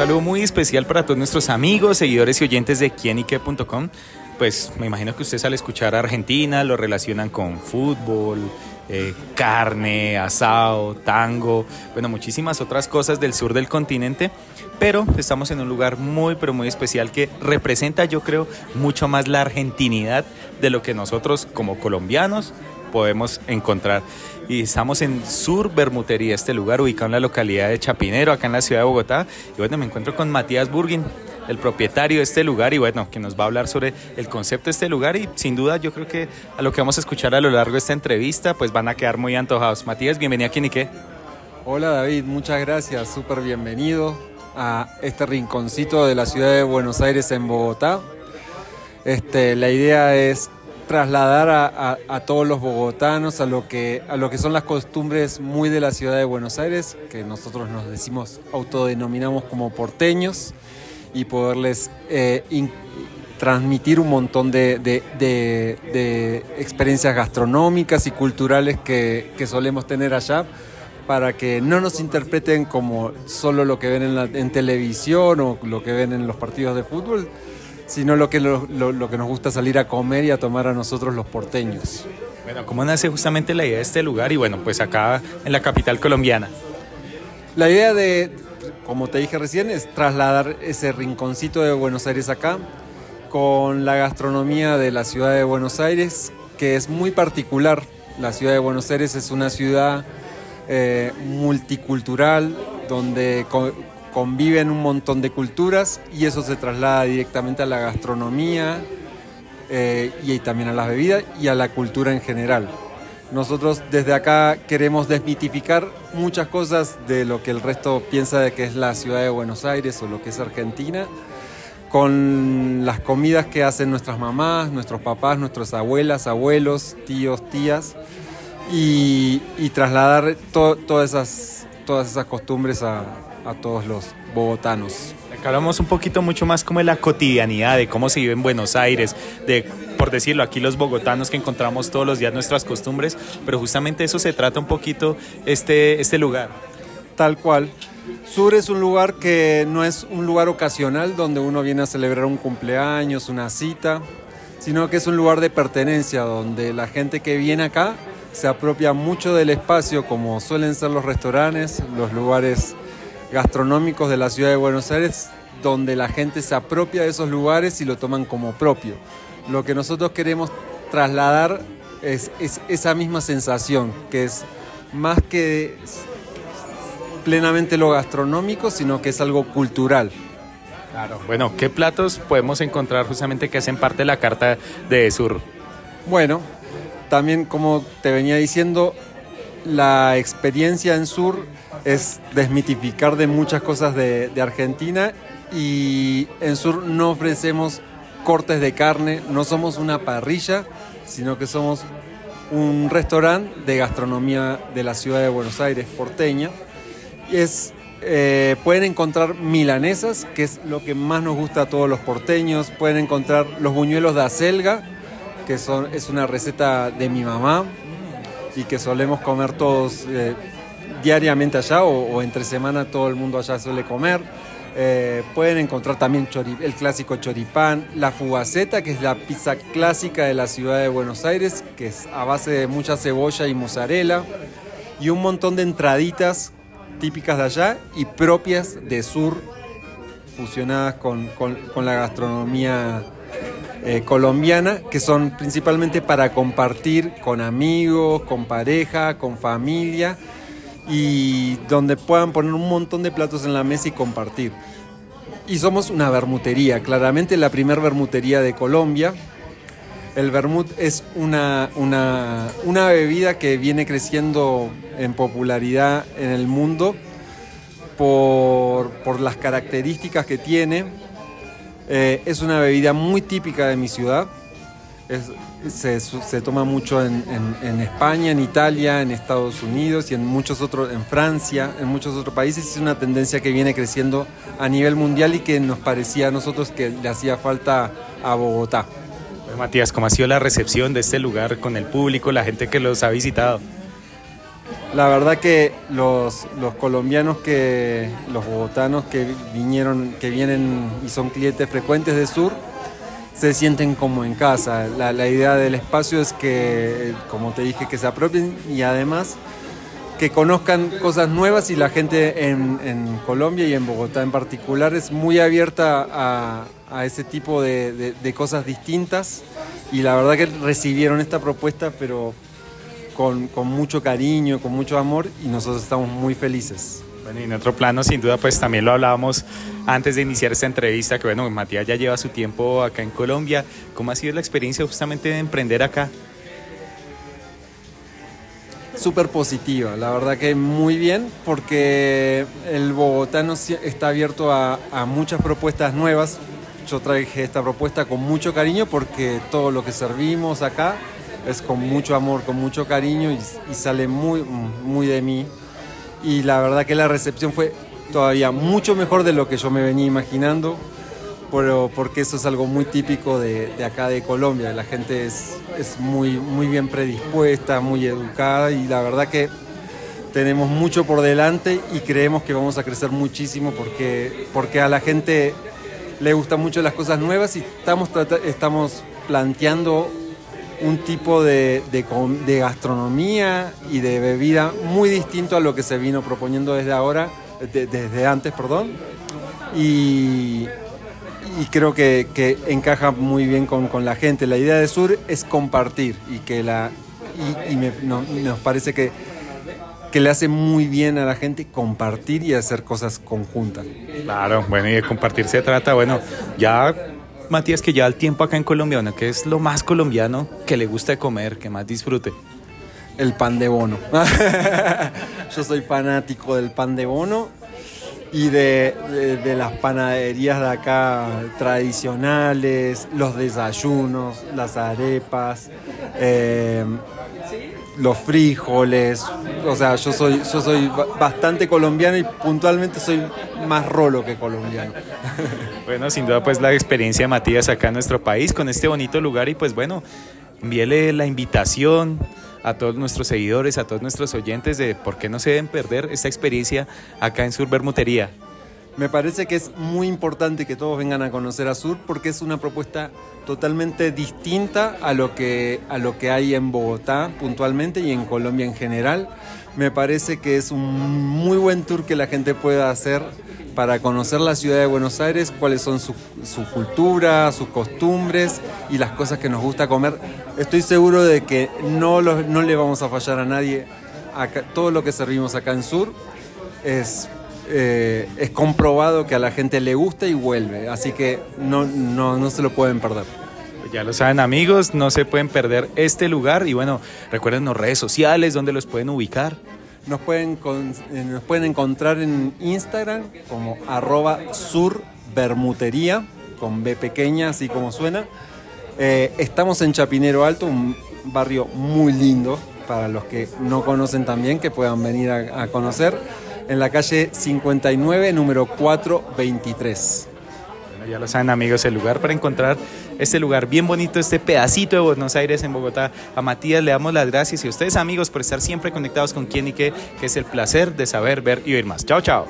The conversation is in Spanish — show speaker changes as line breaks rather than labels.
saludo muy especial para todos nuestros amigos, seguidores y oyentes de quienique.com. Pues me imagino que ustedes al escuchar Argentina lo relacionan con fútbol, eh, carne, asado, tango, bueno, muchísimas otras cosas del sur del continente, pero estamos en un lugar muy, pero muy especial que representa, yo creo, mucho más la argentinidad de lo que nosotros como colombianos podemos encontrar. Y estamos en Sur Bermutería, este lugar ubicado en la localidad de Chapinero, acá en la ciudad de Bogotá. Y bueno, me encuentro con Matías Burgin, el propietario de este lugar y bueno, que nos va a hablar sobre el concepto de este lugar y sin duda yo creo que a lo que vamos a escuchar a lo largo de esta entrevista pues van a quedar muy antojados. Matías, bienvenido aquí Nique.
Hola David, muchas gracias, súper bienvenido a este rinconcito de la ciudad de Buenos Aires en Bogotá. Este, la idea es trasladar a, todos los bogotanos a lo, que, a lo que son las costumbres muy de la ciudad de Buenos Aires, que nosotros nos decimos, autodenominamos como porteños, y poderles eh, transmitir un montón de, experiencias gastronómicas y culturales que, solemos tener allá para que no nos interpreten como solo lo que ven en, en televisión o lo que ven en los partidos de fútbol, sino lo que, lo, que nos gusta salir a comer y a tomar a nosotros los porteños.
Bueno, ¿cómo nace justamente la idea de este lugar y bueno, pues acá en la capital colombiana?
La idea de, como te dije recién, es trasladar ese rinconcito de Buenos Aires acá con la gastronomía de la ciudad de Buenos Aires, que es muy particular. La ciudad de Buenos Aires es una ciudad eh, multicultural, donde conviven un montón de culturas y eso se traslada directamente a la gastronomía eh, y también a las bebidas y a la cultura en general. Nosotros desde acá queremos desmitificar muchas cosas de lo que el resto piensa de que es la ciudad de Buenos Aires o lo que es Argentina, con las comidas que hacen nuestras mamás, nuestros papás, nuestras abuelas, abuelos, tíos, tías, y, trasladar todas, todas esas costumbres a, a todos los bogotanos.
Acá hablamos un poquito mucho más como de la cotidianidad, de cómo se vive en Buenos Aires, de, por decirlo, aquí los bogotanos que encontramos todos los días nuestras costumbres, pero justamente eso se trata un poquito este, este lugar.
Tal cual. Sur es un lugar que no es un lugar ocasional donde uno viene a celebrar un cumpleaños, una cita, sino que es un lugar de pertenencia donde la gente que viene acá se apropia mucho del espacio como suelen ser los restaurantes, los lugares gastronómicos de la ciudad de Buenos Aires donde la gente se apropia de esos lugares y lo toman como propio. Lo que nosotros queremos trasladar es, esa misma sensación, que es más que plenamente lo gastronómico, sino que es algo cultural.
Claro. Bueno, ¿qué platos podemos encontrar justamente que hacen parte de la carta de Sur?
Bueno, también como te venía diciendo, la experiencia en Sur es desmitificar de muchas cosas de, Argentina y en Sur no ofrecemos cortes de carne, no somos una parrilla, sino que somos un restaurante de gastronomía de la ciudad de Buenos Aires, porteña. Es, eh, pueden encontrar milanesas, que es lo que más nos gusta a todos los porteños. Pueden encontrar los buñuelos de acelga, que son, es una receta de mi mamá y que solemos comer todos eh, diariamente allá o, entre semana todo el mundo allá suele comer. Eh, pueden encontrar también el clásico choripán, la fugaceta, que es la pizza clásica de la ciudad de Buenos Aires, que es a base de mucha cebolla y mozzarella, y un montón de entraditas típicas de allá y propias de sur, fusionadas con, la gastronomía eh, colombiana, que son principalmente para compartir con amigos, con pareja, con familia y donde puedan poner un montón de platos en la mesa y compartir. Y somos una bermutería, claramente la primer bermutería de Colombia. El vermut es una, una, una bebida que viene creciendo en popularidad en el mundo por, por las características que tiene. Eh, es una bebida muy típica de mi ciudad. Es, se, toma mucho en, España, en Italia, en Estados Unidos y en muchos otros, en Francia, en muchos otros países. Es una tendencia que viene creciendo a nivel mundial y que nos parecía a nosotros que le hacía falta a Bogotá.
Pues, Matías, ¿cómo ha sido la recepción de este lugar con el público, la gente que los ha visitado?
La verdad que los, los colombianos que, los bogotanos que vinieron, que vienen y son clientes frecuentes de Sur, se sienten como en casa. La, la idea del espacio es que, como te dije, que se apropien y además que conozcan cosas nuevas y la gente en, en, Colombia y en Bogotá en particular es muy abierta a, a ese tipo de, de, de, cosas distintas y la verdad que recibieron esta propuesta pero con, con, mucho cariño, con mucho amor y nosotros estamos muy felices.
Y en otro plano, sin duda, pues también lo hablábamos antes de iniciar esta entrevista, que bueno, Matías ya lleva su tiempo acá en Colombia. ¿Cómo ha sido la experiencia justamente de emprender acá?
Súper positiva, la verdad que muy bien, porque el bogotano está abierto a, a muchas propuestas nuevas. Yo traje esta propuesta con mucho cariño porque todo lo que servimos acá es con mucho amor, con mucho cariño y, y, sale muy, muy de mí. Y la verdad que la recepción fue todavía mucho mejor de lo que yo me venía imaginando, pero porque eso es algo muy típico de, de acá de Colombia. La gente es, es muy, muy bien predispuesta, muy educada y la verdad que tenemos mucho por delante y creemos que vamos a crecer muchísimo porque, porque a la gente le gustan mucho las cosas nuevas y estamos, estamos planteando un tipo de, de, de, gastronomía y de bebida muy distinto a lo que se vino proponiendo desde ahora, de, desde antes, perdón. Y, creo que, encaja muy bien con, con, la gente. La idea de Sur es compartir y que la y, me, no, nos parece que, que le hace muy bien a la gente compartir y hacer cosas conjuntas.
Claro, bueno, y de compartir se trata, bueno, ya Matías, que ya el tiempo acá en Colombia, ¿no? ¿qué es lo más colombiano que le gusta comer, que más disfrute?
El pan de bono. Yo soy fanático del pan de bono y de, de, de, las panaderías de acá tradicionales, los desayunos, las arepas, eh, los frijoles. O sea, yo soy, yo soy bastante colombiano y puntualmente soy más rolo que colombiano.
Bueno, sin duda pues la experiencia de Matías acá en nuestro país con este bonito lugar y pues bueno, envíele la invitación a todos nuestros seguidores, a todos nuestros oyentes de por qué no se deben perder esta experiencia acá en Sur Bermutería.
Me parece que es muy importante que todos vengan a conocer a Sur porque es una propuesta totalmente distinta a lo que, a lo que hay en Bogotá puntualmente y en Colombia en general. Me parece que es un muy buen tour que la gente pueda hacer para conocer la ciudad de Buenos Aires, cuáles son su, su, cultura, sus costumbres y las cosas que nos gusta comer. Estoy seguro de que no, lo, no le vamos a fallar a nadie. Todo lo que servimos acá en Sur es, eh, es comprobado que a la gente le gusta y vuelve. Así que no, no, no se lo pueden perder.
Ya lo saben amigos, no se pueden perder este lugar y bueno, recuerden las redes sociales donde los pueden ubicar.
Nos pueden, con, eh, nos pueden encontrar en Instagram como arroba surbermutería, con B pequeña, así como suena. Eh, estamos en Chapinero Alto, un barrio muy lindo para los que no conocen también, que puedan venir a, a conocer, en la calle 59, número 423.
Bueno, ya lo saben amigos, el lugar para encontrar este lugar bien bonito, este pedacito de Buenos Aires en Bogotá. A Matías le damos las gracias y a ustedes amigos por estar siempre conectados con Quién y qué, que es el placer de saber, ver y oír más. Chao, chao.